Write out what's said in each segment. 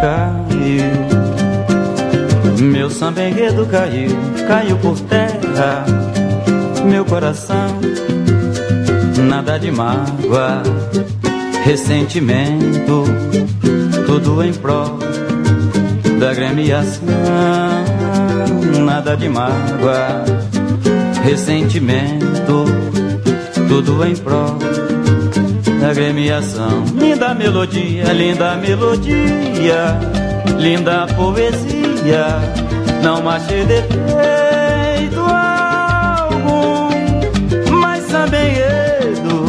Caiu, meu samba enredo caiu, caiu por terra, meu coração, nada de mágoa, ressentimento, tudo em prol da gremiação, nada de mágoa, ressentimento, tudo em prol da gremiação. Linda melodia, linda melodia, linda poesia, não achei defeito algum, mas também Edo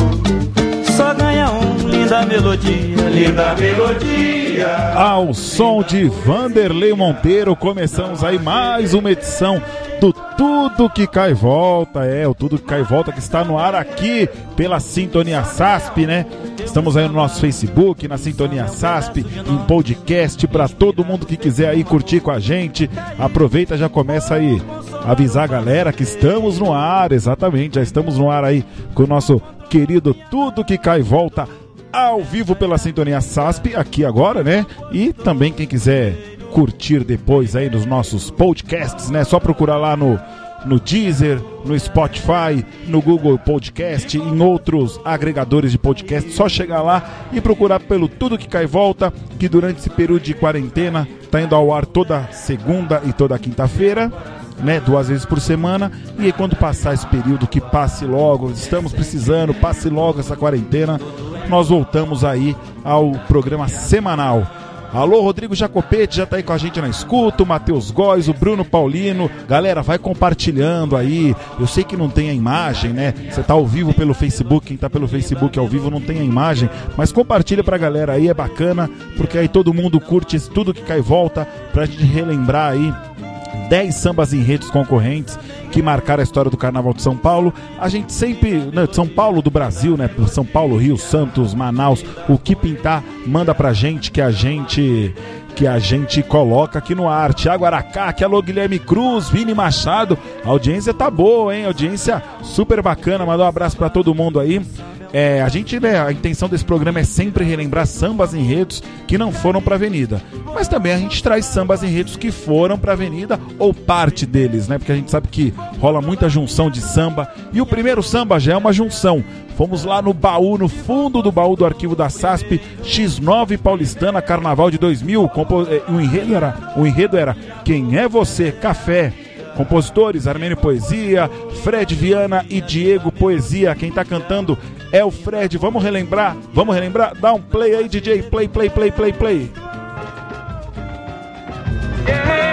só ganha um. Linda melodia, linda melodia. Ao som de Vanderlei Monteiro, começamos aí mais uma edição do Tudo Que Cai Volta. É, o Tudo Que Cai Volta que está no ar aqui pela Sintonia SASP, né? Estamos aí no nosso Facebook, na Sintonia SASP, em podcast para todo mundo que quiser aí curtir com a gente. Aproveita, já começa aí avisar a galera que estamos no ar, exatamente, já estamos no ar aí com o nosso querido Tudo Que Cai Volta ao vivo pela Sintonia SASP, aqui agora, né? E também quem quiser curtir depois aí nos nossos podcasts, né? Só procurar lá no, no Deezer, no Spotify, no Google Podcast, em outros agregadores de podcast. Só chegar lá e procurar pelo Tudo Que Cai Volta, que durante esse período de quarentena tá indo ao ar toda segunda e toda quinta-feira. Né, duas vezes por semana, e quando passar esse período, que passe logo, estamos precisando, passe logo essa quarentena, nós voltamos aí ao programa semanal. Alô, Rodrigo Jacopete já tá aí com a gente na escuta, o Matheus Góes, o Bruno Paulino. Galera, vai compartilhando aí. Eu sei que não tem a imagem, né? Você tá ao vivo pelo Facebook, quem tá pelo Facebook ao vivo não tem a imagem, mas compartilha pra galera aí, é bacana, porque aí todo mundo curte tudo que cai e volta pra gente relembrar aí 10 sambas em redes concorrentes que marcaram a história do Carnaval de São Paulo. A gente sempre, né, São Paulo do Brasil, né, São Paulo, Rio, Santos, Manaus, o que pintar, manda pra gente que a gente que a gente coloca aqui no ar. Tiago Aracá, que alô Guilherme Cruz, Vini Machado. A audiência tá boa, hein? Audiência super bacana. Mandar um abraço para todo mundo aí. É, a gente, né, a intenção desse programa é sempre relembrar sambas enredos que não foram para avenida. Mas também a gente traz sambas enredos que foram para avenida ou parte deles, né? Porque a gente sabe que rola muita junção de samba. E o primeiro samba já é uma junção. Fomos lá no baú, no fundo do baú do arquivo da SASP, X9 Paulistana, Carnaval de 2000. É, o enredo era, o enredo era Quem é você? Café. Compositores, Armênio Poesia, Fred Viana e Diego Poesia. Quem tá cantando é o Fred. Vamos relembrar? Vamos relembrar? Dá um play aí, DJ. Play, play, play, play, play. samba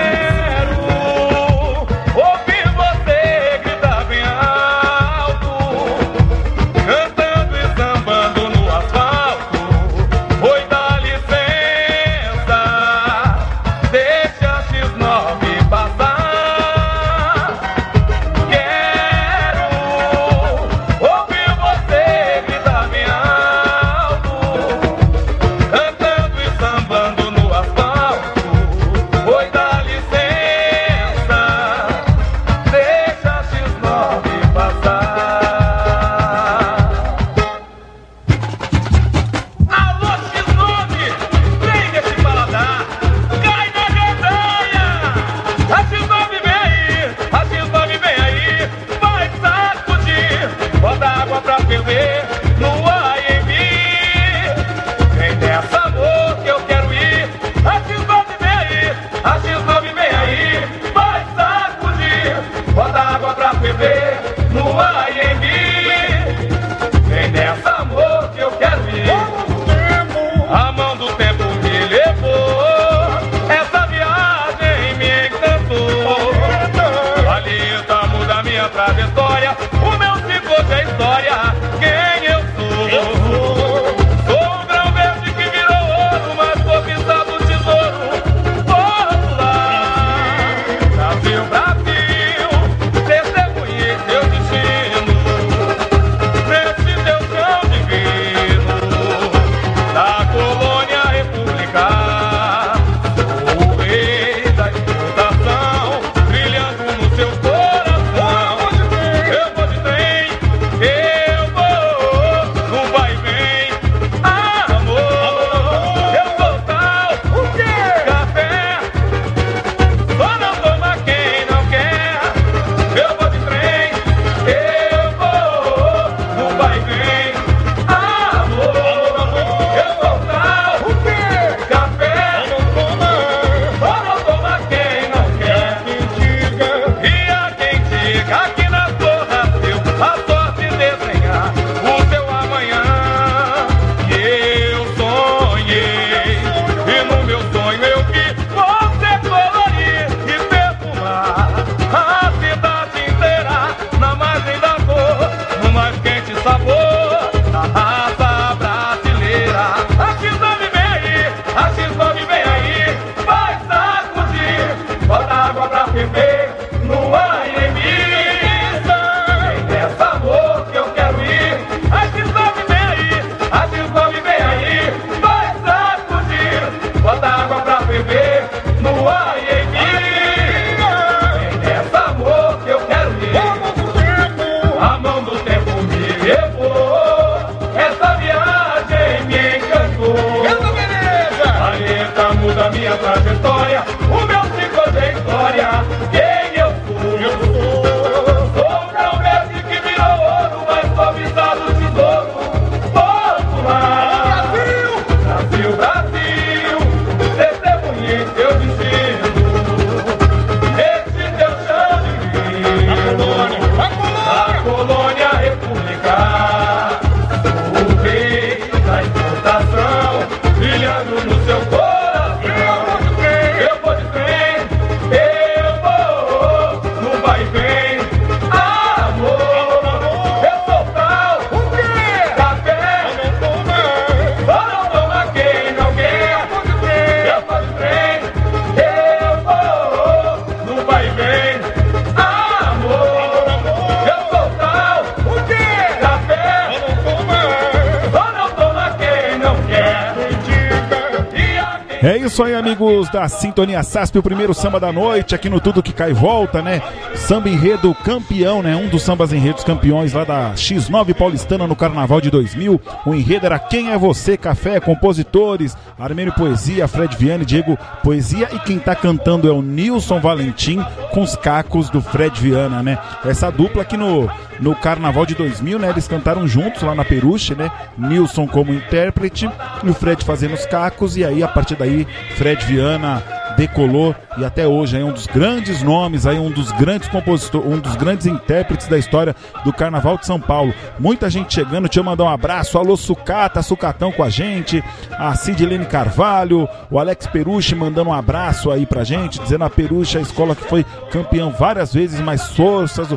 amigos da Sintonia SASP, o primeiro samba da noite, aqui no Tudo Que Cai Volta, né? Samba enredo campeão, né? Um dos sambas enredos campeões lá da X9 Paulistana no Carnaval de 2000. O enredo era Quem é Você? Café, compositores, Armênio Poesia, Fred Viane, Diego Poesia e quem tá cantando é o Nilson Valentim com os cacos do Fred Viana, né? Essa dupla aqui no, no Carnaval de 2000, né? Eles cantaram juntos lá na Peruche, né? Nilson como intérprete e o Fred fazendo os cacos e aí a partir daí aí, Fred Viana decolou e até hoje é um dos grandes nomes, aí um dos grandes compositores, um dos grandes intérpretes da história do Carnaval de São Paulo. Muita gente chegando, te mandar um abraço, alô Sucata, Sucatão com a gente, a Sidilene Carvalho, o Alex Peruche mandando um abraço aí pra gente, dizendo a Peruche, a escola que foi campeão várias vezes, mas forças,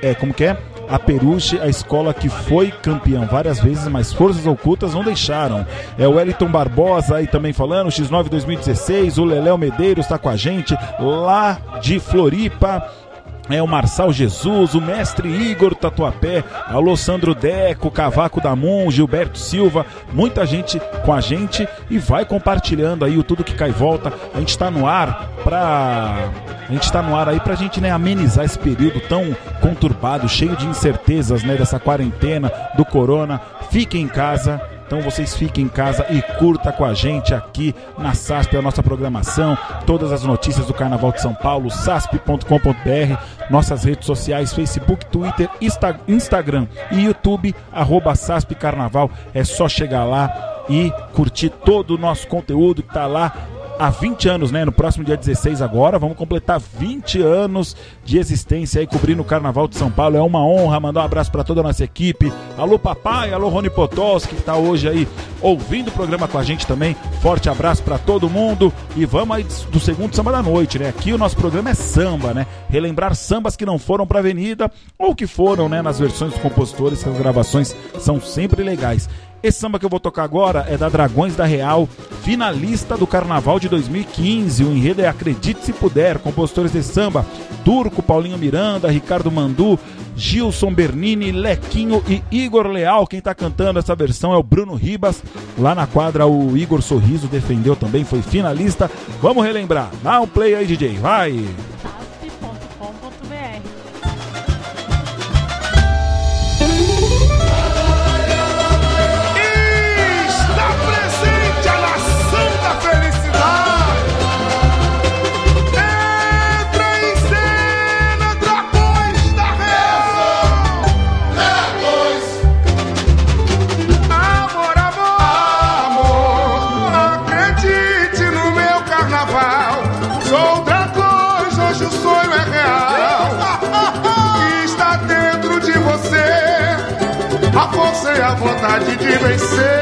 é, como que é? A Peruche, a escola que foi campeão várias vezes, mas forças ocultas não deixaram. É o Wellington Barbosa aí também falando, X9 2016, o Leléo Medeiros está com a gente lá de Floripa é o Marçal Jesus, o mestre Igor Tatuapé, alô Sandro Deco, Cavaco da Moon, Gilberto Silva, muita gente com a gente e vai compartilhando aí o tudo que cai e volta. A gente está no ar pra a gente está no ar aí pra gente né, amenizar esse período tão conturbado, cheio de incertezas, né, dessa quarentena do corona. Fiquem em casa, então vocês fiquem em casa e curta com a gente aqui na SASP a nossa programação, todas as notícias do Carnaval de São Paulo, sasp.com.br, nossas redes sociais, Facebook, Twitter, Insta Instagram e YouTube, arroba SASP Carnaval. É só chegar lá e curtir todo o nosso conteúdo que está lá há 20 anos, né? No próximo dia 16 agora, vamos completar 20 anos de existência aí cobrindo o Carnaval de São Paulo. É uma honra mandar um abraço para toda a nossa equipe. Alô papai, alô Rony Potowski que tá hoje aí ouvindo o programa com a gente também. Forte abraço para todo mundo e vamos aí do segundo samba da noite, né? Aqui o nosso programa é samba, né? Relembrar sambas que não foram para avenida ou que foram, né, nas versões dos compositores, que as gravações são sempre legais. Esse samba que eu vou tocar agora é da Dragões da Real, finalista do Carnaval de 2015. O enredo é Acredite Se Puder, compositores de samba, Turco, Paulinho Miranda, Ricardo Mandu, Gilson Bernini, Lequinho e Igor Leal. Quem está cantando essa versão é o Bruno Ribas. Lá na quadra o Igor Sorriso defendeu também, foi finalista. Vamos relembrar. Dá um play aí, DJ, vai! Vontade de vencer.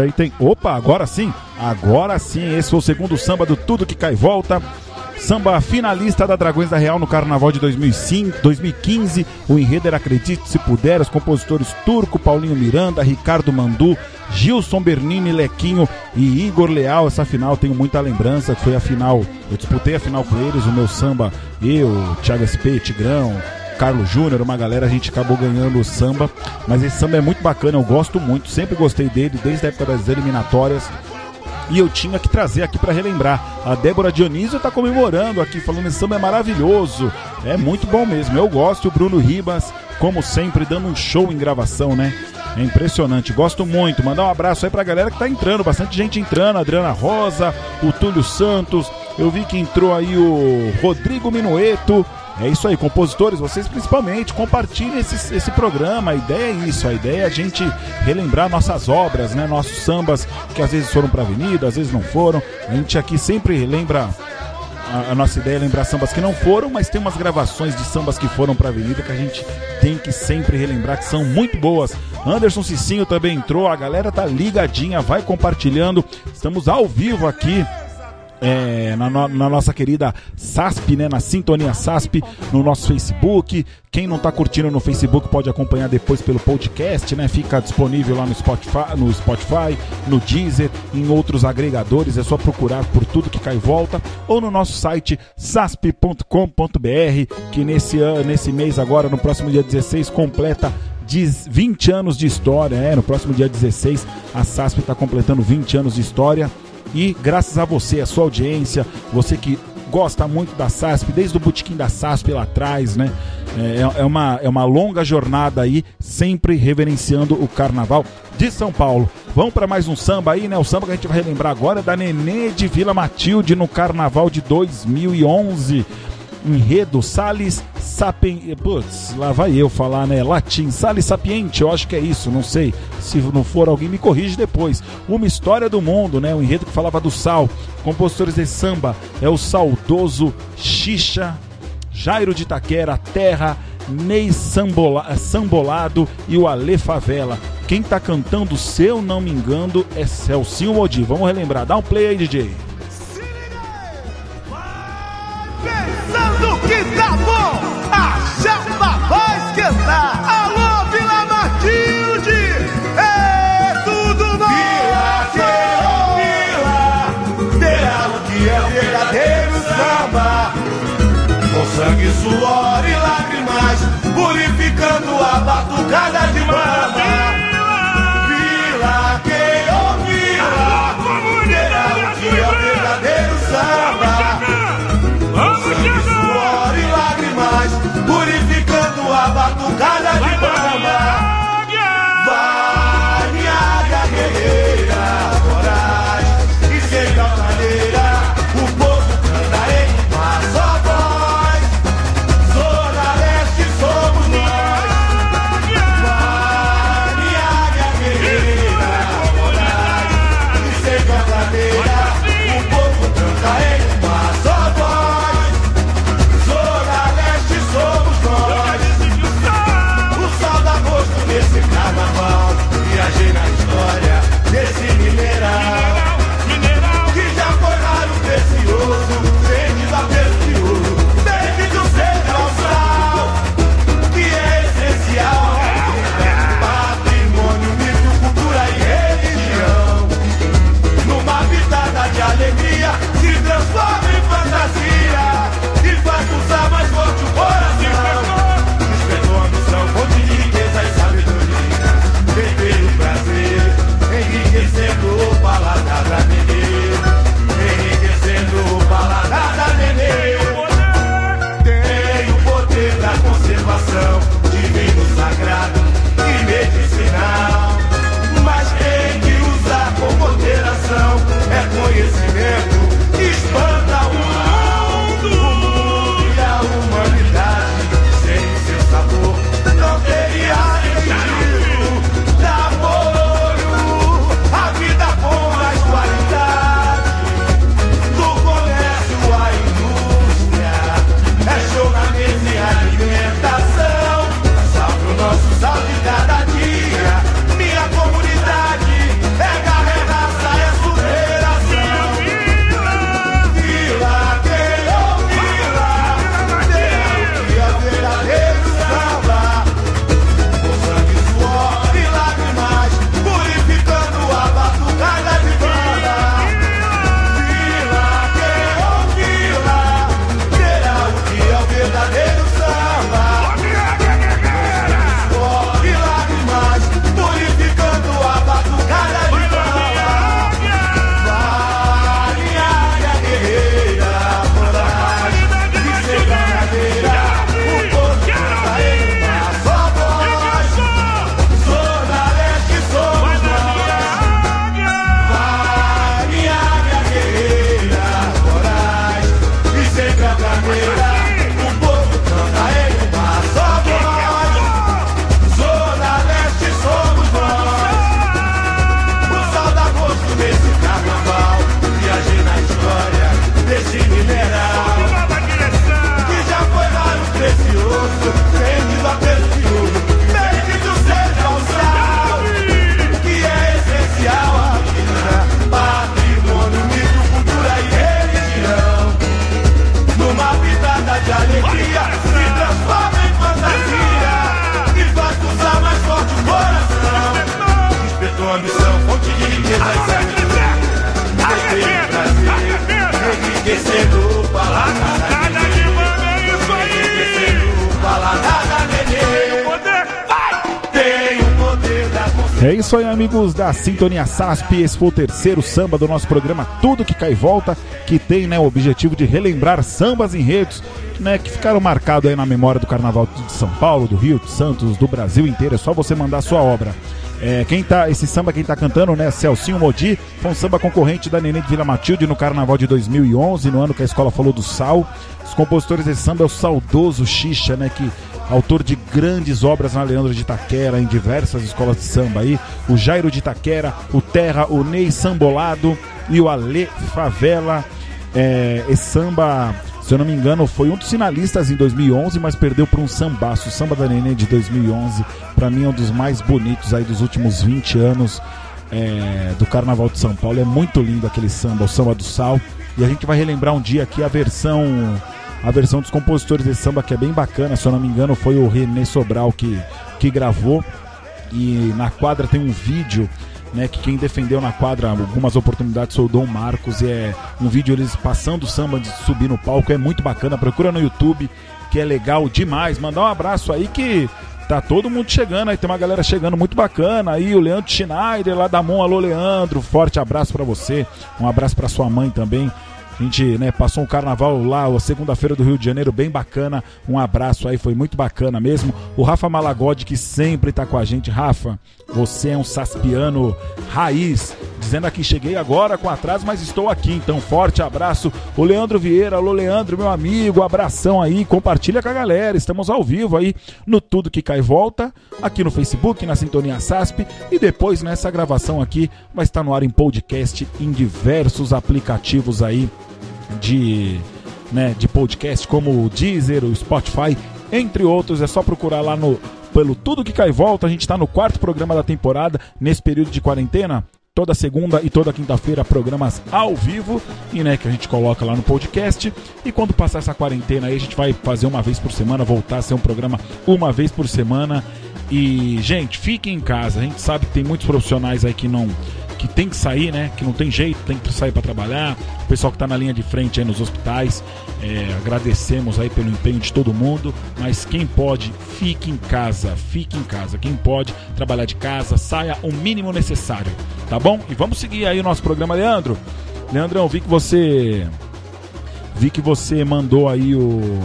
Aí tem. Opa, agora sim! Agora sim, esse foi o segundo samba do Tudo que Cai Volta. Samba finalista da Dragões da Real no Carnaval de 2005, 2015. O enredo era Acredite Se Puder. Os compositores Turco, Paulinho Miranda, Ricardo Mandu, Gilson Bernini, Lequinho e Igor Leal. Essa final tenho muita lembrança. Foi a final, eu disputei a final com eles. O meu samba, eu, Thiago SP, Tigrão, Carlos Júnior, uma galera, a gente acabou ganhando o samba. Mas esse samba é muito bacana, eu gosto muito, sempre gostei dele, desde a época das eliminatórias. E eu tinha que trazer aqui para relembrar. A Débora Dionísio está comemorando aqui, falando esse samba é maravilhoso. É muito bom mesmo, eu gosto. O Bruno Ribas, como sempre, dando um show em gravação, né? É impressionante, gosto muito. Mandar um abraço aí pra galera que tá entrando, bastante gente entrando. Adriana Rosa, o Túlio Santos. Eu vi que entrou aí o Rodrigo Minueto. É isso aí, compositores, vocês principalmente, compartilhem esse, esse programa. A ideia é isso, a ideia é a gente relembrar nossas obras, né? Nossos sambas que às vezes foram para avenida, às vezes não foram. A gente aqui sempre lembra a, a, nossa ideia é lembrar sambas que não foram, mas tem umas gravações de sambas que foram para avenida que a gente tem que sempre relembrar que são muito boas. Anderson Cicinho também entrou, a galera tá ligadinha, vai compartilhando. Estamos ao vivo aqui é, na, no, na, nossa querida SASP, né, na Sintonia SASP, no nosso Facebook. Quem não está curtindo no Facebook pode acompanhar depois pelo podcast, né? Fica disponível lá no Spotify, no Spotify, no Deezer, em outros agregadores. É só procurar por tudo que cai e volta ou no nosso site sasp.com.br, que nesse nesse mês agora, no próximo dia 16, completa 20 anos de história. É, no próximo dia 16, a SASP está completando 20 anos de história. E graças a você, a sua audiência, você que gosta muito da SASP, desde o botequim da SASP lá atrás, né? É, é, uma, é uma longa jornada aí, sempre reverenciando o carnaval de São Paulo. Vamos para mais um samba aí, né? O samba que a gente vai relembrar agora é da Nenê de Vila Matilde no carnaval de 2011 enredo Salis Sapien... Putz, lá vai eu falar, né? Latim, Salis Sapiente, eu acho que é isso, não sei. Se não for, alguém me corrige depois. Uma história do mundo, né? O enredo que falava do sal. Compositores de samba é o saudoso Xixa, Jairo de Itaquera, Terra, Ney Sambola, Sambolado e o Ale Favela. Quem tá cantando, se eu não me engano, é Celcinho Modi. Vamos relembrar. Dá um play aí, DJ. Pensando que vai amigos da Sintonia SASP. Esse foi o terceiro samba do nosso programa Tudo que Cai Volta, que tem né, o objetivo de relembrar sambas enredos né, que ficaram marcados aí na memória do Carnaval de São Paulo, do Rio, de Santos, do Brasil inteiro. É só você mandar sua obra. É, quem tá, esse samba quem tá cantando, né, Celcinho Modi, foi um samba concorrente da Neném de Vila Matilde no Carnaval de 2011, no ano que a escola falou do sal. Os compositores desse samba é o saudoso Xixa, né, que autor de grandes obras na Leandro de Itaquera, em diversas escolas de samba aí, o Jairo de Itaquera, o Terra, o Ney Sambolado e o Ale Favela. É, esse samba, se eu não me engano, foi um dos finalistas em 2011, mas perdeu para um sambaço. O samba da Nenê de 2011, para mim é um dos mais bonitos aí dos últimos 20 anos é, do Carnaval de São Paulo. É muito lindo aquele samba, o samba do sal. E a gente vai relembrar um dia aqui a versão a versão dos compositores desse samba que é bem bacana, se eu não me engano, foi o René Sobral que, que gravou. E na quadra tem um vídeo, né, que quem defendeu na quadra algumas oportunidades foi o Dom Marcos. E é um vídeo eles passando o samba de subir no palco, é muito bacana. Procura no YouTube, que é legal demais. Mandar um abraço aí que tá todo mundo chegando, aí tem uma galera chegando muito bacana. Aí o Leandro Schneider lá da Mon, alô Leandro, forte abraço para você. Um abraço para sua mãe também. A gente né, passou um carnaval lá, a segunda-feira do Rio de Janeiro, bem bacana. Um abraço aí, foi muito bacana mesmo. O Rafa Malagode, que sempre tá com a gente. Rafa, você é um saspiano raiz. Dizendo aqui, cheguei agora com atraso, mas estou aqui. Então, forte abraço. O Leandro Vieira, alô Leandro, meu amigo, abração aí. Compartilha com a galera. Estamos ao vivo aí no Tudo Que Cai Volta, aqui no Facebook, na Sintonia SASP. E depois nessa gravação aqui vai estar no ar em podcast em diversos aplicativos aí de, né, de podcast como o Deezer, o Spotify, entre outros. É só procurar lá no pelo Tudo Que Cai Volta. A gente está no quarto programa da temporada nesse período de quarentena. Toda segunda e toda quinta-feira, programas ao vivo e né, que a gente coloca lá no podcast. E quando passar essa quarentena aí, a gente vai fazer uma vez por semana, voltar a ser um programa uma vez por semana. E, gente, fiquem em casa. A gente sabe que tem muitos profissionais aí que não que tem que sair, né? Que não tem jeito, tem que sair para trabalhar. O pessoal que está na linha de frente aí nos hospitais, é, agradecemos aí pelo empenho de todo mundo. Mas quem pode, fique em casa, fique em casa. Quem pode trabalhar de casa, saia o mínimo necessário, tá bom? E vamos seguir aí o nosso programa, Leandro. Leandrão, vi que você vi que você mandou aí o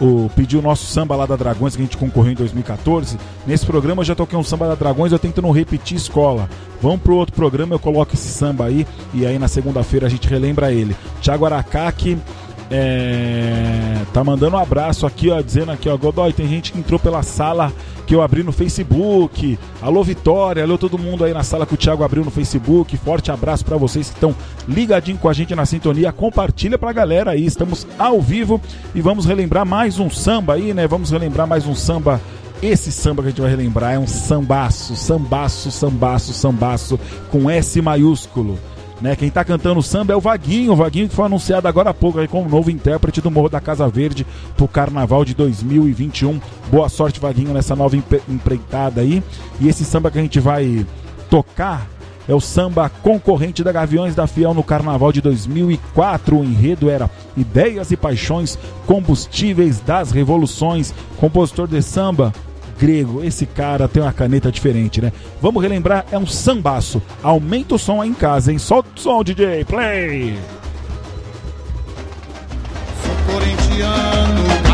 o, pediu o nosso samba lá da Dragões que a gente concorreu em 2014. Nesse programa eu já toquei um samba da Dragões, eu tento não repetir escola. Vamos pro outro programa, eu coloco esse samba aí e aí na segunda-feira a gente relembra ele. Tiago Aracaque é, tá mandando um abraço aqui, ó, dizendo aqui, ó, Godoy, tem gente que entrou pela sala que eu abri no Facebook. Alô Vitória, alô todo mundo aí na sala que o Thiago abriu no Facebook. Forte abraço para vocês que estão ligadinho com a gente na sintonia. Compartilha pra galera aí, estamos ao vivo e vamos relembrar mais um samba aí, né? Vamos relembrar mais um samba esse samba que a gente vai relembrar é um sambaço, sambaço, sambaço, sambaço, com S maiúsculo. Né? Quem está cantando o samba é o Vaguinho, o Vaguinho que foi anunciado agora há pouco aí como novo intérprete do Morro da Casa Verde para o Carnaval de 2021. Boa sorte, Vaguinho, nessa nova empreitada aí. E esse samba que a gente vai tocar é o samba concorrente da Gaviões da Fiel no Carnaval de 2004. O enredo era Ideias e Paixões, Combustíveis das Revoluções. Compositor de samba, grego. Esse cara tem uma caneta diferente, né? Vamos relembrar, é um sambaço. Aumenta o som aí em casa, hein? Solta o som, DJ, play! Sou corintiano,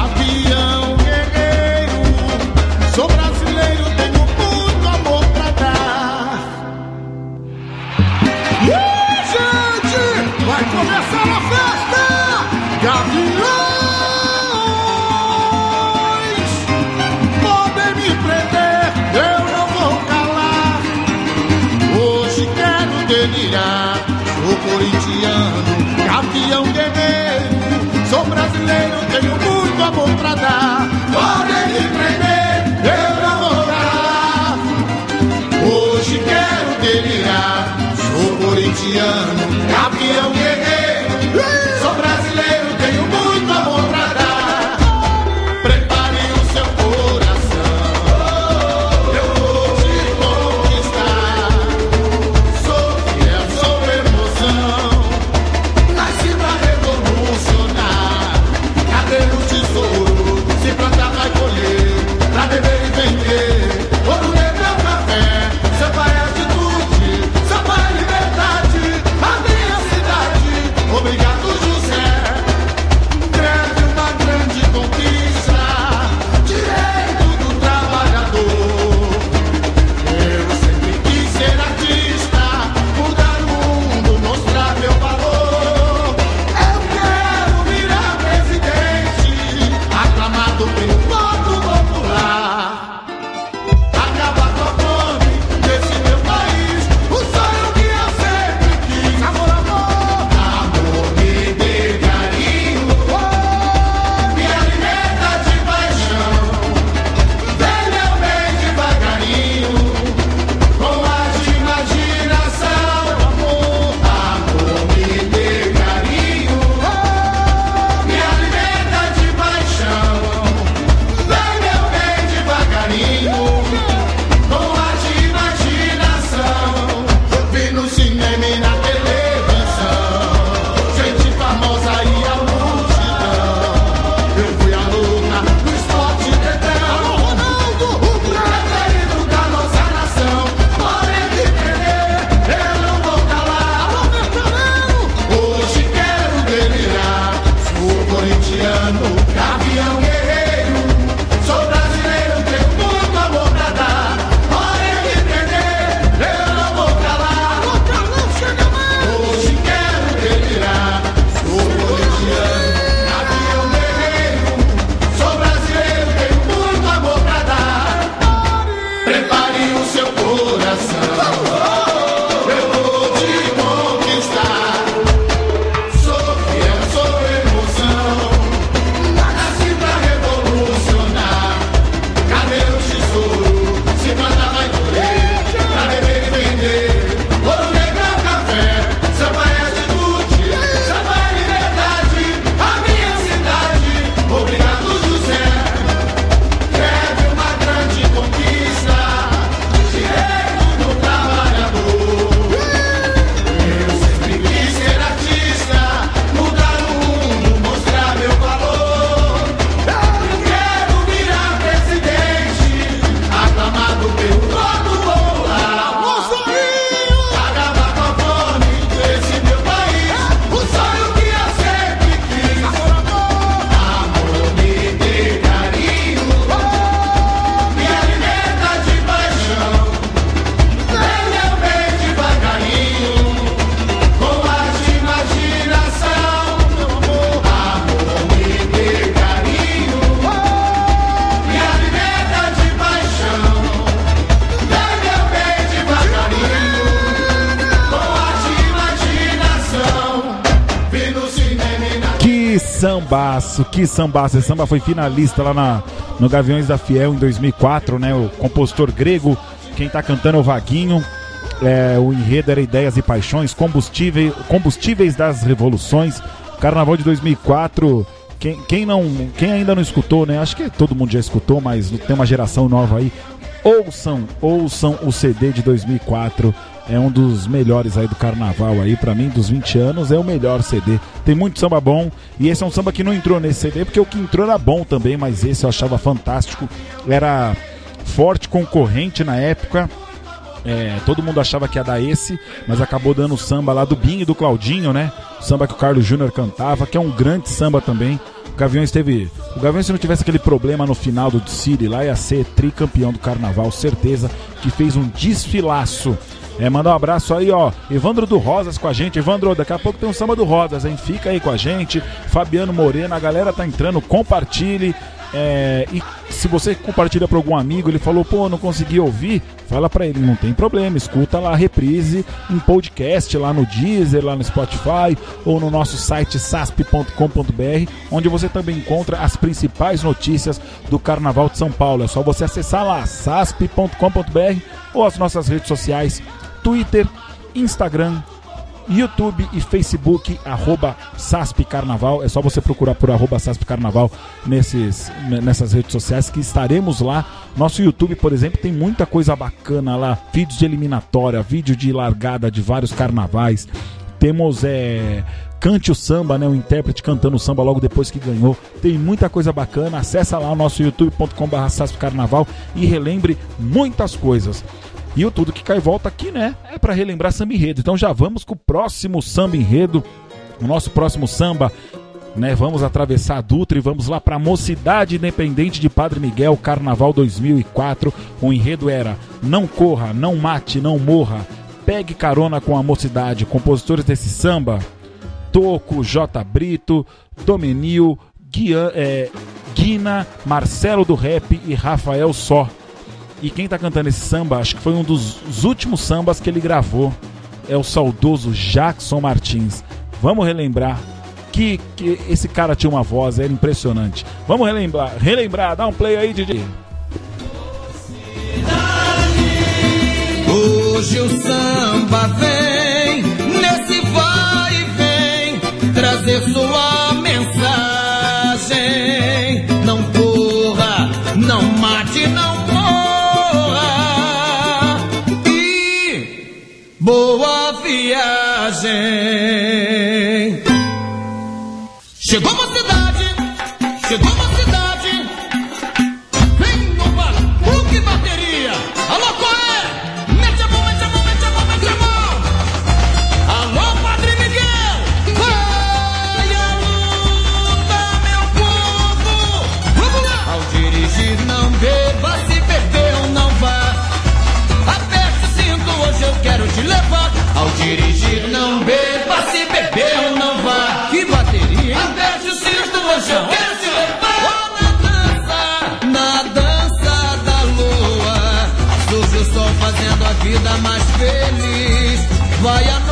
Sou sambaço, que sambaço. Esse samba foi finalista lá na, no Gaviões da Fiel em 2004, né? O compositor grego, quem tá cantando é o Vaguinho. É, o enredo era Ideias e Paixões, combustíveis, combustíveis das Revoluções. Carnaval de 2004. Quem, quem, não, quem ainda não escutou, né? Acho que todo mundo já escutou, mas tem uma geração nova aí. Ouçam, ouçam o CD de 2004 é um dos melhores aí do carnaval aí, para mim, dos 20 anos, é o melhor CD. Tem muito samba bom, e esse é um samba que não entrou nesse CD, porque o que entrou era bom também, mas esse eu achava fantástico. Era forte concorrente na época. É, todo mundo achava que ia dar esse, mas acabou dando o samba lá do Binho e do Claudinho, né? O samba que o Carlos Júnior cantava, que é um grande samba também. O Gaviões teve. O Gaviões, se não tivesse aquele problema no final do City lá, ia ser tricampeão do carnaval, certeza, que fez um desfilaço. É, mandar um abraço aí, ó. Evandro do Rosas com a gente. Evandro, daqui a pouco tem um samba do Rosas, hein? Fica aí com a gente. Fabiano Moreno, a galera tá entrando, compartilhe. É, e se você compartilha para algum amigo, ele falou, pô, não consegui ouvir, fala para ele, não tem problema, escuta lá a reprise em podcast, lá no Deezer, lá no Spotify, ou no nosso site sasp.com.br, onde você também encontra as principais notícias do Carnaval de São Paulo. É só você acessar lá, sasp.com.br ou as nossas redes sociais Twitter, Instagram, YouTube e Facebook, arroba SASP Carnaval. É só você procurar por arroba SASP Carnaval nesses, nessas redes sociais que estaremos lá. Nosso YouTube, por exemplo, tem muita coisa bacana lá. Vídeos de eliminatória, vídeo de largada de vários carnavais. Temos é, Cante o Samba, né? O intérprete cantando o samba logo depois que ganhou. Tem muita coisa bacana. Acessa lá o nosso youtube.com.br Carnaval e relembre muitas coisas. E o Tudo Que Cai Volta aqui, né? É para relembrar samba enredo. Então já vamos com o próximo samba enredo. O nosso próximo samba né? Vamos atravessar a Dutra e vamos lá para a Mocidade Independente de Padre Miguel, Carnaval 2004. O enredo era Não corra, não mate, não morra. Pegue carona com a mocidade. Compositores desse samba: Toco, J. Brito, Domenil, Guian, é, Guina, Marcelo do Rap e Rafael Só. E quem tá cantando esse samba, acho que foi um dos últimos sambas que ele gravou. É o saudoso Jackson Martins. Vamos relembrar que, que esse cara tinha uma voz, era impressionante. Vamos relembrar, relembrar, dá um play aí, DJ. Hoje o samba vem nesse vai e vem trazer sua আছে bayan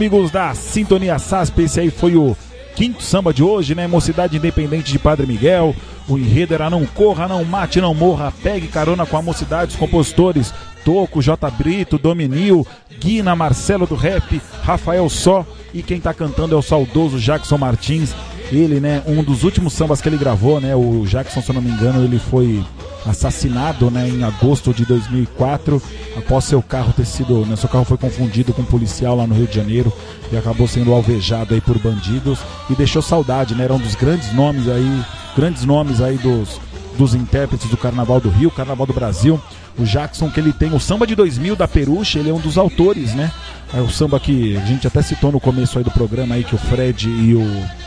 amigos da Sintonia SASP. Esse aí foi o quinto samba de hoje, né? Mocidade Independente de Padre Miguel. O enredo era Não Corra, Não Mate, Não Morra. Pegue carona com a mocidade. Os compositores Toco, J. Brito, Dominil, Guina, Marcelo do Rap, Rafael Só. E quem tá cantando é o saudoso Jackson Martins. Ele, né? Um dos últimos sambas que ele gravou, né? O Jackson, se eu não me engano, ele foi assassinado né, em agosto de 2004 após seu carro ter sido né, seu carro foi confundido com um policial lá no Rio de Janeiro e acabou sendo alvejado aí por bandidos e deixou saudade né? Era um dos grandes nomes aí grandes nomes aí dos dos intérpretes do Carnaval do Rio Carnaval do Brasil. O Jackson que ele tem o samba de 2000 da Peruche ele é um dos autores né? É o samba que a gente até citou no começo aí do programa aí que o Fred e o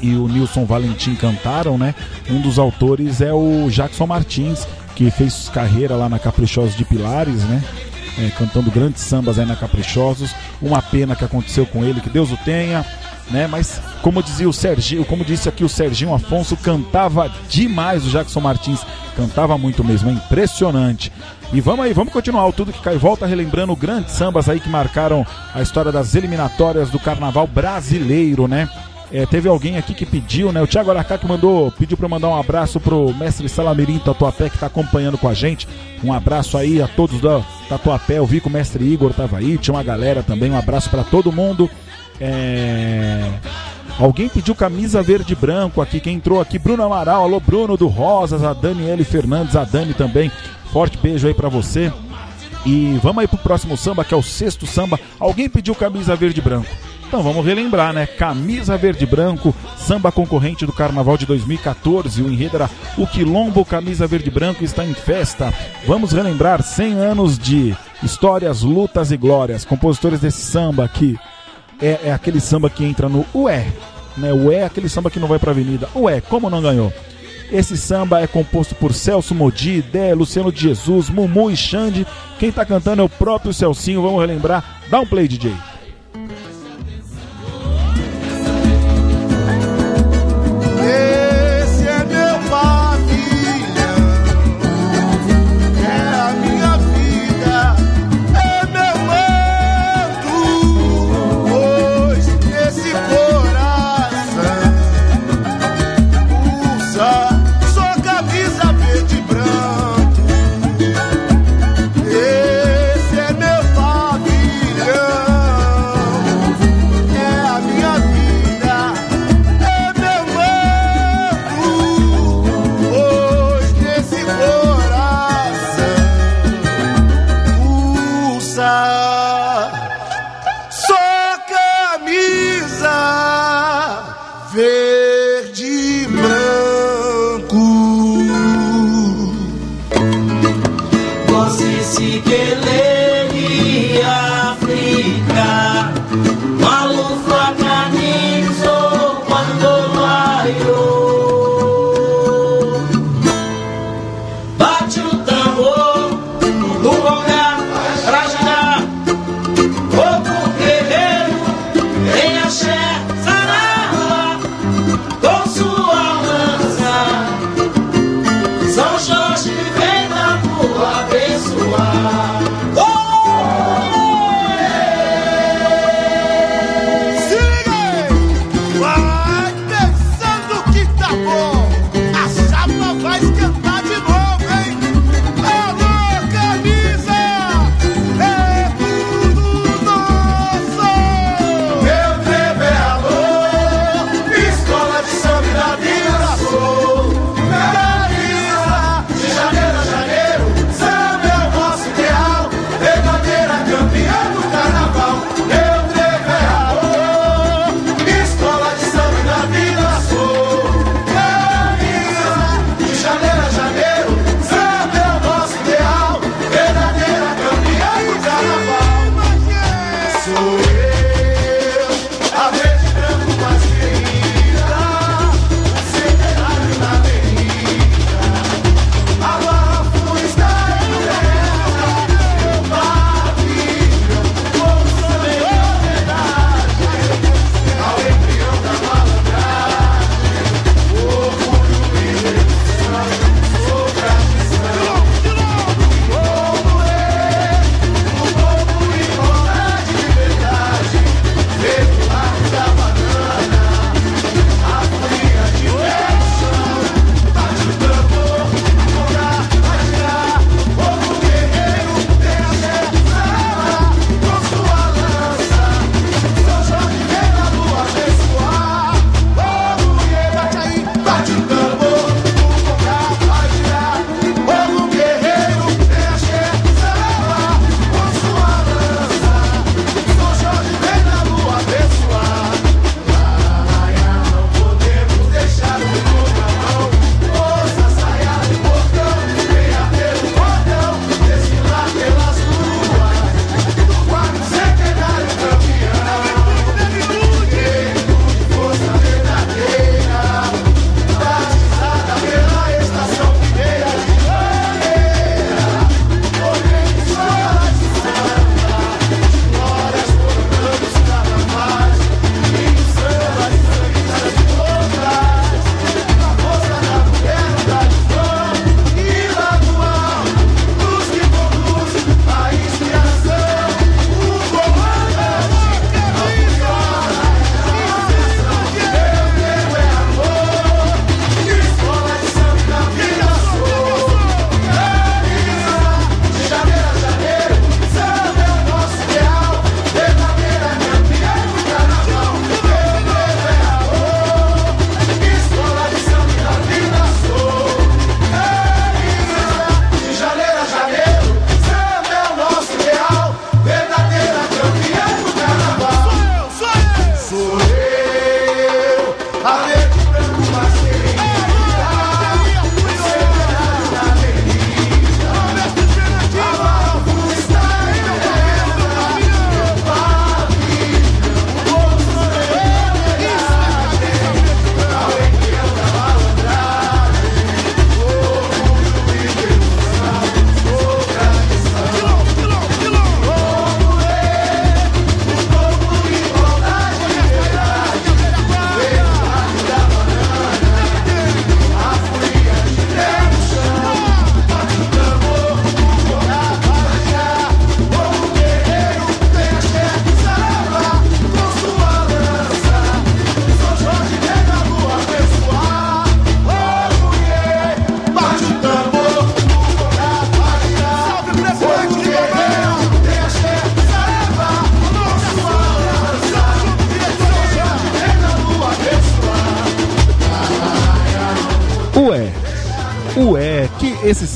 e o Nilson Valentim cantaram, né? Um dos autores é o Jackson Martins, que fez carreira lá na Caprichosos de Pilares, né? É, cantando grandes sambas aí na Caprichosos. Uma pena que aconteceu com ele, que Deus o tenha, né? Mas como dizia o Serginho, como disse aqui o Serginho Afonso, cantava demais o Jackson Martins, cantava muito mesmo, é impressionante. E vamos aí, vamos continuar o tudo que cai volta relembrando grandes sambas aí que marcaram a história das eliminatórias do Carnaval brasileiro, né? É, teve alguém aqui que pediu, né? O Thiago Aracá que mandou, pediu para mandar um abraço pro mestre Salamirim Tatuapé que está acompanhando com a gente. Um abraço aí a todos da Tatuapé. Eu vi que o mestre Igor tava aí, tinha uma galera também. Um abraço para todo mundo. É... Alguém pediu camisa verde e branco aqui. Quem entrou aqui? Bruno Amaral. Alô, Bruno do Rosas. A Daniele Fernandes. A Dani também. Forte beijo aí para você. E vamos aí pro próximo samba, que é o sexto samba. Alguém pediu camisa verde e branco. Então vamos relembrar, né? Camisa verde e branco, samba concorrente do Carnaval de 2014. O enredo era O Quilombo Camisa Verde e Branco está em festa. Vamos relembrar 100 anos de histórias, lutas e glórias. Compositores desse samba aqui é, é aquele samba que entra no Ué, né? Ué é aquele samba que não vai pra avenida. Ué, como não ganhou? Esse samba é composto por Celso Modi, Dé, Luciano de Jesus, Mumu e Xande. Quem tá cantando é o próprio Celcinho. Vamos relembrar. Dá um play, DJ.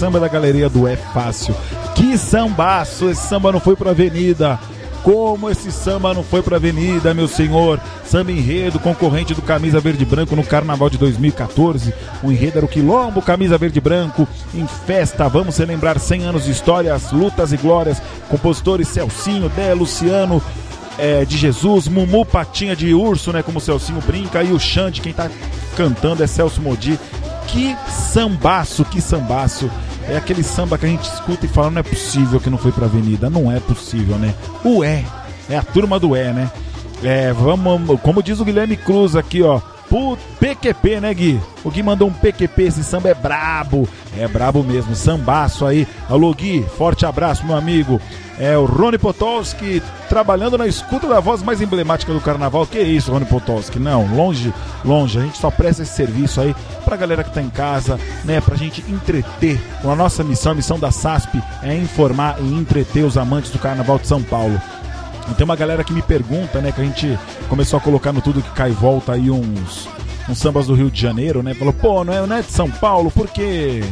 Samba da galeria do É Fácil. Que sambaço, esse samba não foi pra avenida. Como esse samba não foi pra avenida, meu senhor? Samba enredo, concorrente do Camisa Verde Branco no Carnaval de 2014. O enredo era o Quilombo, Camisa Verde Branco, em festa. Vamos relembrar 100 anos de histórias, lutas e glórias. Compositores Celcinho, Dé, Luciano, é, de Jesus, Mumu Patinha de Urso, né? Como o Celcinho brinca, e o Xande, quem tá cantando é Celso Modi. Que sambaço, que sambaço. É aquele samba que a gente escuta e fala, não é possível que não foi pra avenida. Não é possível, né? O é. É a turma do é, né? É, vamos, como diz o Guilherme Cruz aqui, ó. PQP, né, Gui? O Gui mandou um PQP, esse samba é brabo. É brabo mesmo, sambaço aí. Alô, Gui, forte abraço, meu amigo. É o Rony Potolski trabalhando na escuta da voz mais emblemática do carnaval. Que isso, Rony Potolski? Não, longe, longe. A gente só presta esse serviço aí pra galera que tá em casa, né? Pra gente entreter. A nossa missão, a missão da SASP é informar e entreter os amantes do carnaval de São Paulo. Tem uma galera que me pergunta, né? Que a gente começou a colocar no Tudo Que Cai Volta aí uns, uns sambas do Rio de Janeiro, né? Falou, pô, não é, não é de São Paulo, por quê?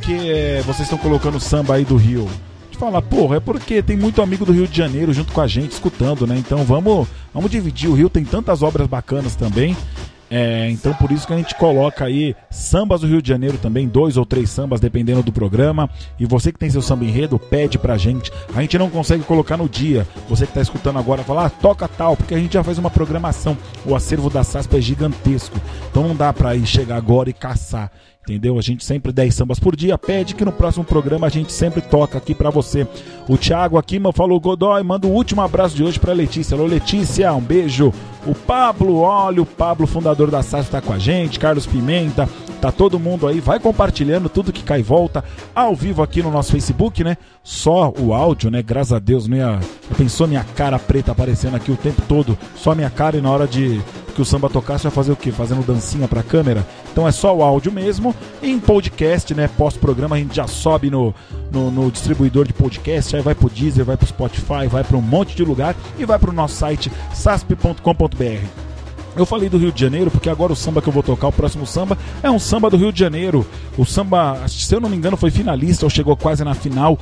Que vocês estão colocando samba aí do Rio? A gente fala, porra, é porque tem muito amigo do Rio de Janeiro junto com a gente, escutando, né? Então vamos, vamos dividir. O Rio tem tantas obras bacanas também. É, então por isso que a gente coloca aí sambas do Rio de Janeiro também, dois ou três sambas, dependendo do programa. E você que tem seu samba enredo, pede pra gente. A gente não consegue colocar no dia. Você que tá escutando agora, fala, ah, toca tal, porque a gente já faz uma programação. O acervo da SASP é gigantesco. Então não dá pra ir chegar agora e caçar. Entendeu? A gente sempre 10 sambas por dia. Pede que no próximo programa a gente sempre toca aqui pra você. O Thiago aqui falou: Godoy, manda o último abraço de hoje pra Letícia. Alô, Letícia, um beijo. O Pablo, olha, o Pablo, fundador da SAS, tá com a gente. Carlos Pimenta, tá todo mundo aí. Vai compartilhando tudo que cai e volta ao vivo aqui no nosso Facebook, né? Só o áudio, né? Graças a Deus, não ia. Pensou minha cara preta aparecendo aqui o tempo todo. Só minha cara e na hora de que o samba tocasse vai fazer o quê? Fazendo dancinha pra câmera. Então é só o áudio mesmo. Em podcast, né? Pós-programa a gente já sobe no, no, no distribuidor de podcast, aí vai pro Deezer, vai pro Spotify, vai pra um monte de lugar e vai pro nosso site sasp.com.br. Eu falei do Rio de Janeiro porque agora o samba que eu vou tocar, o próximo samba, é um samba do Rio de Janeiro. O samba, se eu não me engano, foi finalista ou chegou quase na final.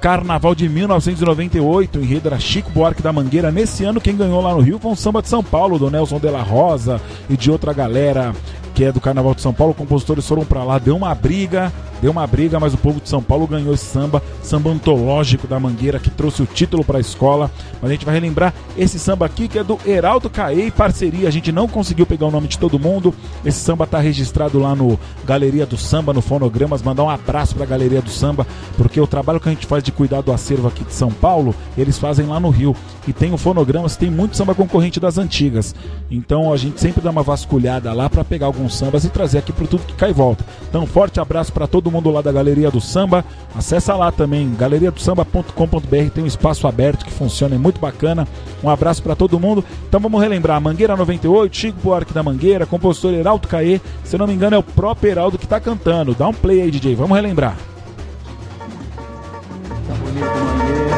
Carnaval de 1998, o enredo era Chico Buarque da Mangueira. Nesse ano, quem ganhou lá no Rio foi um samba de São Paulo, do Nelson de la Rosa e de outra galera que é do Carnaval de São Paulo. Compositores foram pra lá, deu uma briga, deu uma briga, mas o povo de São Paulo ganhou esse samba, samba antológico da Mangueira, que trouxe o título pra escola. Mas a gente vai relembrar esse samba aqui, que é do Heraldo Caê parceria. A gente não conseguiu pegar o nome de todo mundo. Esse samba tá registrado lá no Galeria do Samba, no Fonogramas. Mandar um abraço pra Galeria do Samba, porque o trabalho que a gente faz de cuidar do acervo aqui de São Paulo, eles fazem lá no Rio. E tem o Fonogramas, tem muito samba concorrente das antigas. Então a gente sempre dá uma vasculhada lá pra pegar alguns sambas e trazer aqui pro tudo que cai e volta. Então, um forte abraço pra todo mundo lá da Galeria do Samba. Acessa lá também, galeriadosamba.com.br, tem um espaço aberto que funciona, é muito bacana. Um abraço pra todo mundo. Então vamos relembrar, Mangueira 98, Chico Buarque da Mangueira, compositor Heraldo Caê. Se eu não me engano é o próprio Heraldo que tá cantando. Dá um play aí, DJ, vamos relembrar.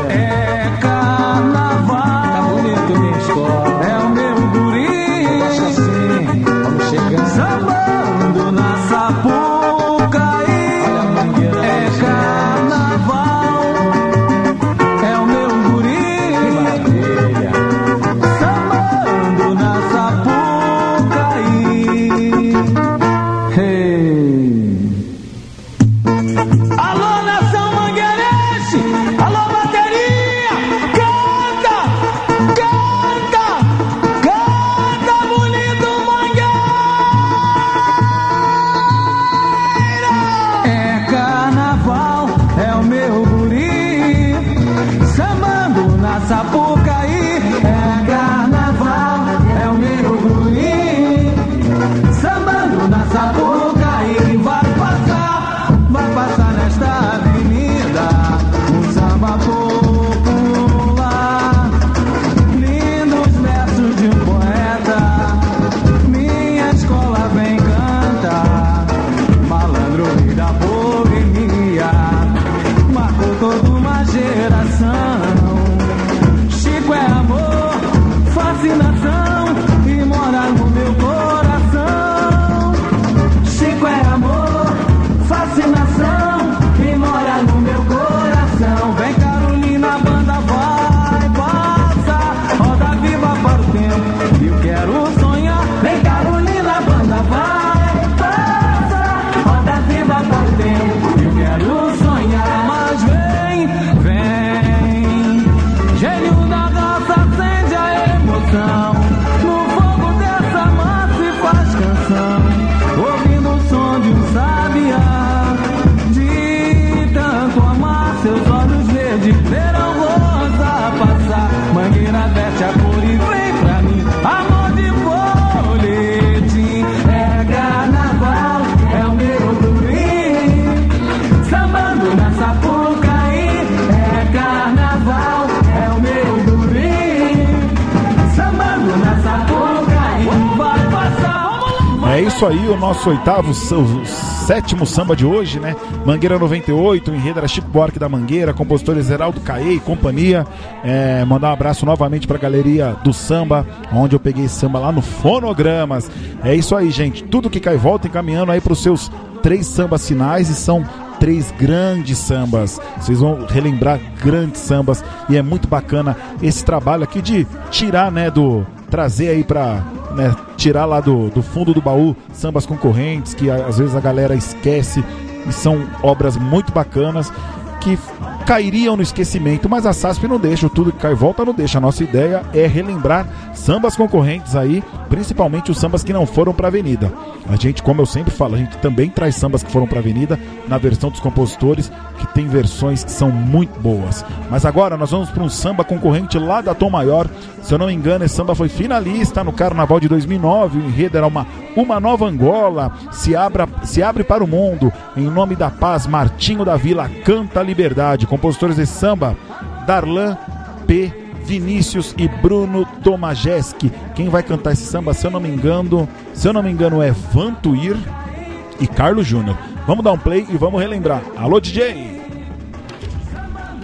É carnaval. Tá bonito minha escola. Nosso oitavo, o sétimo samba de hoje, né? Mangueira 98, o enredo era Chico Buarque da Mangueira, compositor Zeraldo Caê e companhia. É, mandar um abraço novamente pra galeria do samba, onde eu peguei samba lá no Fonogramas. É isso aí, gente. Tudo que cai volta encaminhando aí pros seus três sambas sinais e são três grandes sambas. Vocês vão relembrar grandes sambas e é muito bacana esse trabalho aqui de tirar, né, do trazer aí pra né, tirar lá do, do fundo do baú sambas concorrentes que às vezes a galera esquece e são obras muito bacanas que cairiam no esquecimento, mas a SASP não deixa, o Tudo que Cai Volta não deixa. A nossa ideia é relembrar sambas concorrentes aí, principalmente os sambas que não foram para Avenida. A gente, como eu sempre falo, a gente também traz sambas que foram para Avenida na versão dos compositores, que tem versões que são muito boas. Mas agora nós vamos para um samba concorrente lá da Tom Maior. Se eu não me engano, esse samba foi finalista no Carnaval de 2009. O enredo era uma, uma nova Angola, se, abra, se abre para o mundo. Em nome da paz, Martinho da Vila canta a liberdade compositores de samba, Darlan P. Vinícius e Bruno Tomajeski. Quem vai cantar esse samba, se eu não me engano, se eu não me engano, é Vantuir e Carlos Júnior. Vamos dar um play e vamos relembrar. Alô, DJ! Samba,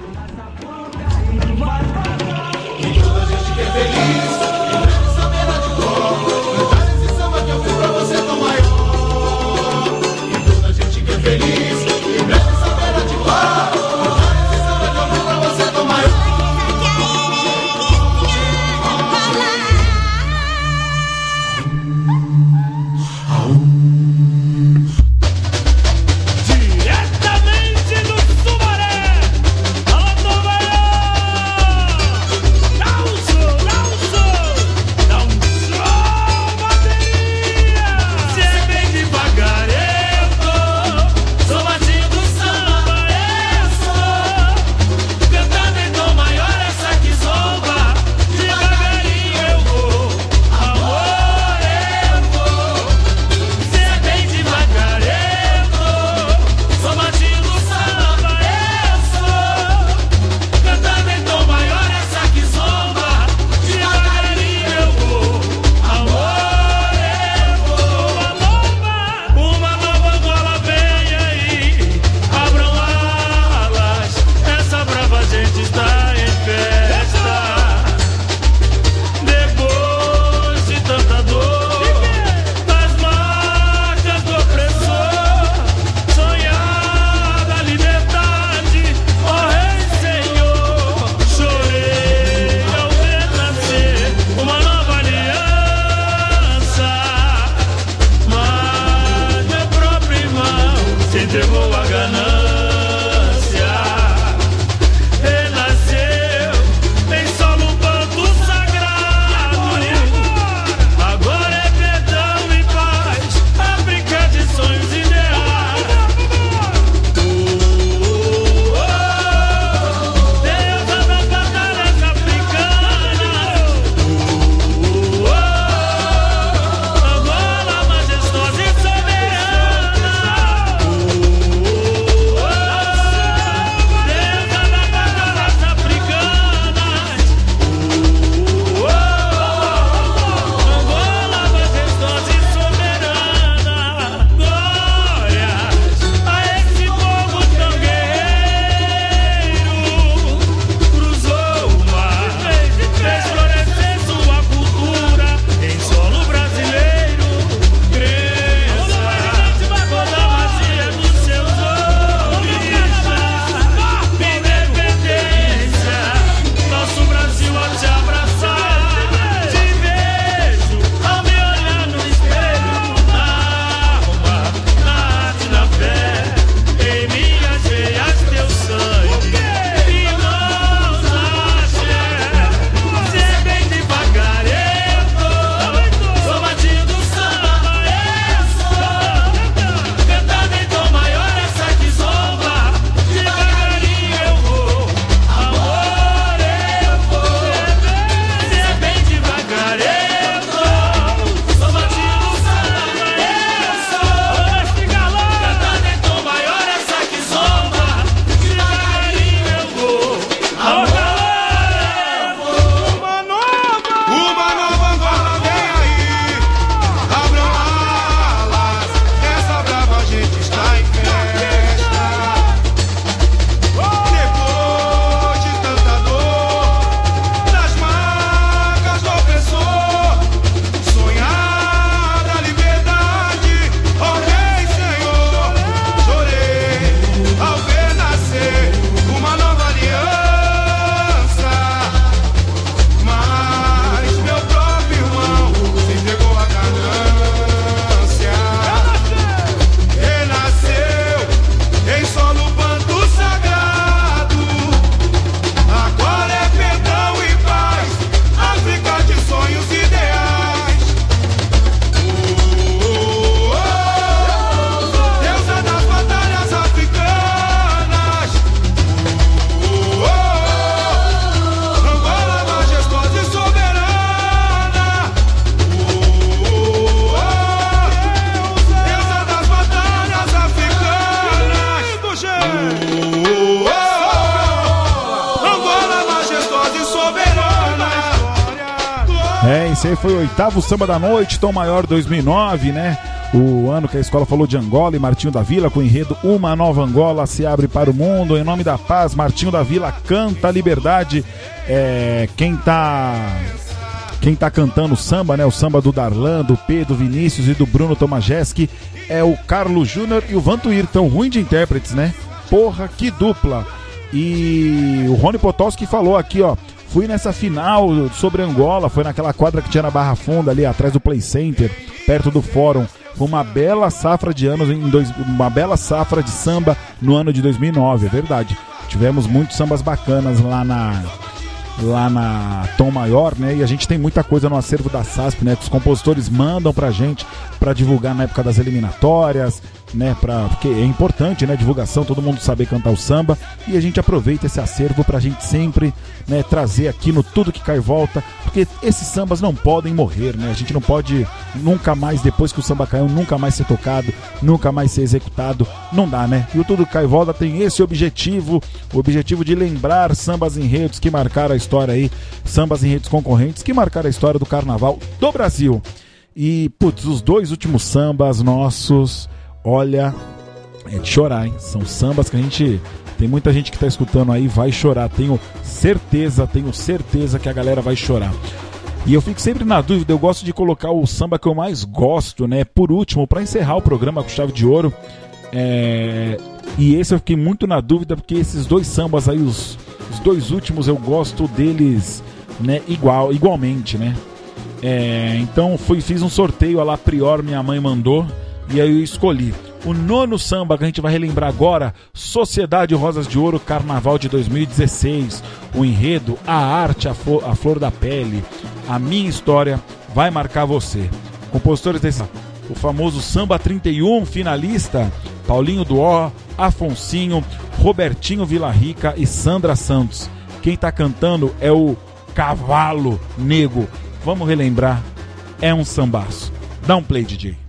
oitavo samba da noite, Tom Maior 2009, né? O ano que a escola falou de Angola e Martinho da Vila, com o enredo Uma Nova Angola se abre para o mundo. Em nome da paz, Martinho da Vila canta a liberdade. É, quem tá. Quem tá cantando o samba, né? O samba do Darlan, do Pedro Vinícius e do Bruno Tomajeski é o Carlos Júnior e o Vantuir. Tão ruim de intérpretes, né? Porra, que dupla! E o Rony Potowski falou aqui, ó. Fui nessa final sobre Angola, foi naquela quadra que tinha na Barra Funda, ali atrás do Play Center, perto do fórum. Foi uma bela safra de anos, em dois, uma bela safra de samba no ano de 2009, é verdade. Tivemos muitos sambas bacanas lá na, lá na Tom Maior, né? E a gente tem muita coisa no acervo da SASP, né? Que os compositores mandam pra gente para divulgar na época das eliminatórias, né? Pra, porque é importante, né? Divulgação, todo mundo saber cantar o samba. E a gente aproveita esse acervo pra gente sempre né, trazer aqui no Tudo Que Cai Volta, porque esses sambas não podem morrer, né? A gente não pode nunca mais, depois que o samba caiu, nunca mais ser tocado, nunca mais ser executado. Não dá, né? E o Tudo Que Cai Volta tem esse objetivo, o objetivo de lembrar sambas enredos que marcaram a história aí, sambas enredos concorrentes que marcaram a história do carnaval do Brasil. E, putz, os dois últimos sambas nossos, olha, é de chorar, hein? São sambas que a gente. Tem muita gente que tá escutando aí, vai chorar. Tenho certeza, tenho certeza que a galera vai chorar. E eu fico sempre na dúvida, eu gosto de colocar o samba que eu mais gosto, né? Por último, para encerrar o programa com chave de ouro. É... E esse eu fiquei muito na dúvida, porque esses dois sambas aí, os, os dois últimos, eu gosto deles né, igual, igualmente, né? É, então fui, fiz um sorteio a lá prior, minha mãe mandou, e aí eu escolhi. O nono samba que a gente vai relembrar agora, Sociedade Rosas de Ouro, Carnaval de 2016. O enredo, a arte, a flor, a flor da pele, a minha história vai marcar você. Compositores desse, o famoso Samba 31, finalista, Paulinho Duó, Afonsinho, Robertinho Villarrica e Sandra Santos. Quem tá cantando é o Cavalo Nego. Vamos relembrar, é um sambaço. Dá um play, DJ.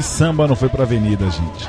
Esse samba não foi pra avenida, gente?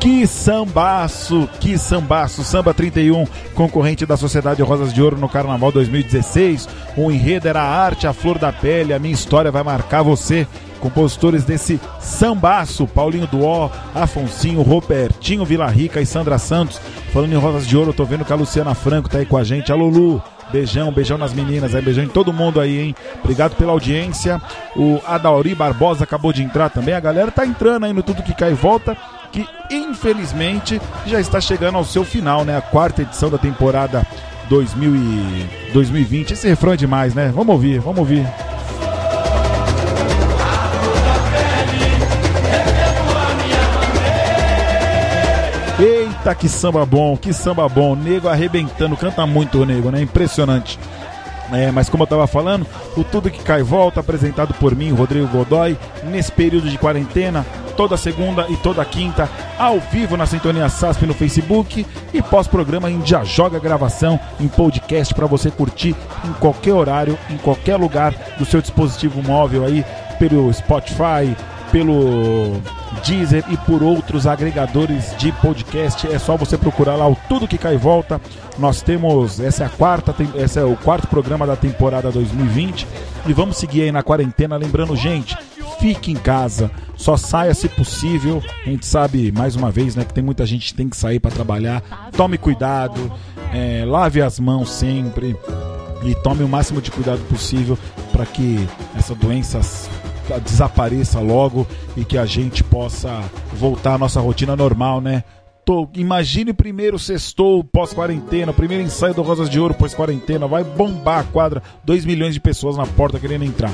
Que sambaço, que sambaço. Samba 31, concorrente da Sociedade Rosas de Ouro no Carnaval 2016. O enredo era a arte, a flor da pele, a minha história vai marcar você. Compositores desse sambaço, Paulinho Duó, Afonsinho, Robertinho Vila Rica e Sandra Santos. Falando em Rosas de Ouro, eu tô vendo que a Luciana Franco tá aí com a gente. Alô, Lu. Beijão, beijão nas meninas, aí, beijão em todo mundo aí, hein? Obrigado pela audiência. O Adauri Barbosa acabou de entrar também. A galera tá entrando aí no Tudo Que Cai e Volta, que infelizmente já está chegando ao seu final, né? A quarta edição da temporada 2000 e 2020. Esse refrão é demais, né? Vamos ouvir, vamos ouvir. Eita, que samba bom, que samba bom. Nego arrebentando, canta muito o nego, né? Impressionante. É, mas como eu tava falando, o Tudo Que Cai Volta, apresentado por mim, Rodrigo Godoy, nesse período de quarentena, toda segunda e toda quinta, ao vivo na Sintonia SASP no Facebook e pós-programa gente já joga gravação em podcast para você curtir em qualquer horário, em qualquer lugar do seu dispositivo móvel aí, pelo Spotify, pelo Deezer e por outros agregadores de podcast. É só você procurar lá o Tudo Que Cai e Volta. Nós temos, essa é a quarta, esse é o quarto programa da temporada 2020 e vamos seguir aí na quarentena. Lembrando, gente, fique em casa, só saia se possível. A gente sabe, mais uma vez, né, que tem muita gente que tem que sair para trabalhar. Tome cuidado, é, lave as mãos sempre e tome o máximo de cuidado possível para que essa doença desapareça logo e que a gente possa voltar à nossa rotina normal, né? Tô, imagine primeiro sextou pós-quarentena, primeiro ensaio do Rosas de Ouro pós-quarentena, vai bombar a quadra, 2 milhões de pessoas na porta querendo entrar.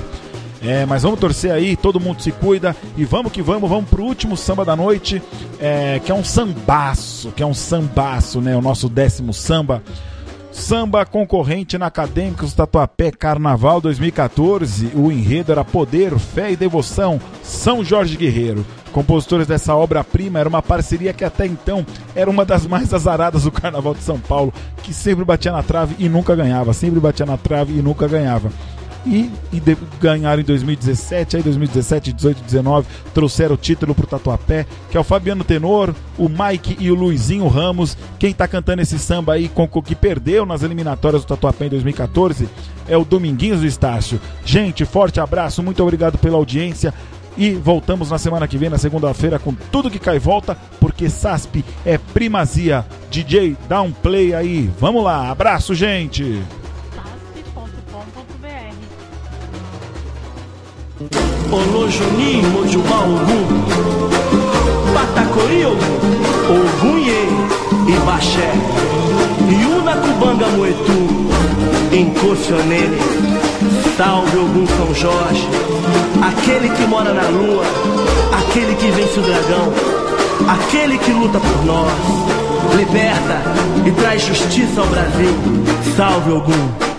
É, mas vamos torcer aí, todo mundo se cuida e vamos que vamos, vamos pro último samba da noite, é, que é um sambaço, que é um sambaço, né? O nosso décimo samba. Samba concorrente na Acadêmicos Tatuapé Carnaval 2014. O enredo era Poder, Fé e Devoção, São Jorge Guerreiro. Compositores dessa obra-prima era uma parceria que até então era uma das mais azaradas do Carnaval de São Paulo, que sempre batia na trave e nunca ganhava, sempre batia na trave e nunca ganhava e, e de, ganharam em 2017, aí 2017, 18, 19 trouxeram o título pro Tatuapé, que é o Fabiano Tenor, o Mike e o Luizinho Ramos. Quem tá cantando esse samba aí com, que perdeu nas eliminatórias do Tatuapé em 2014 é o Dominguinhos do Estácio. Gente, forte abraço, muito obrigado pela audiência. E voltamos na semana que vem, na segunda-feira, com tudo que cai e volta, porque SASP é primazia. DJ, dá um play aí. Vamos lá, abraço, gente! Olojoni, Mojubá, Ogum, Ogunhê e Baxé, Iuna, Cubanga, Moetu, Incocionene, salve Ogum São Jorge, aquele que mora na lua, aquele que vence o dragão, aquele que luta por nós, liberta e traz justiça ao Brasil, salve Ogum.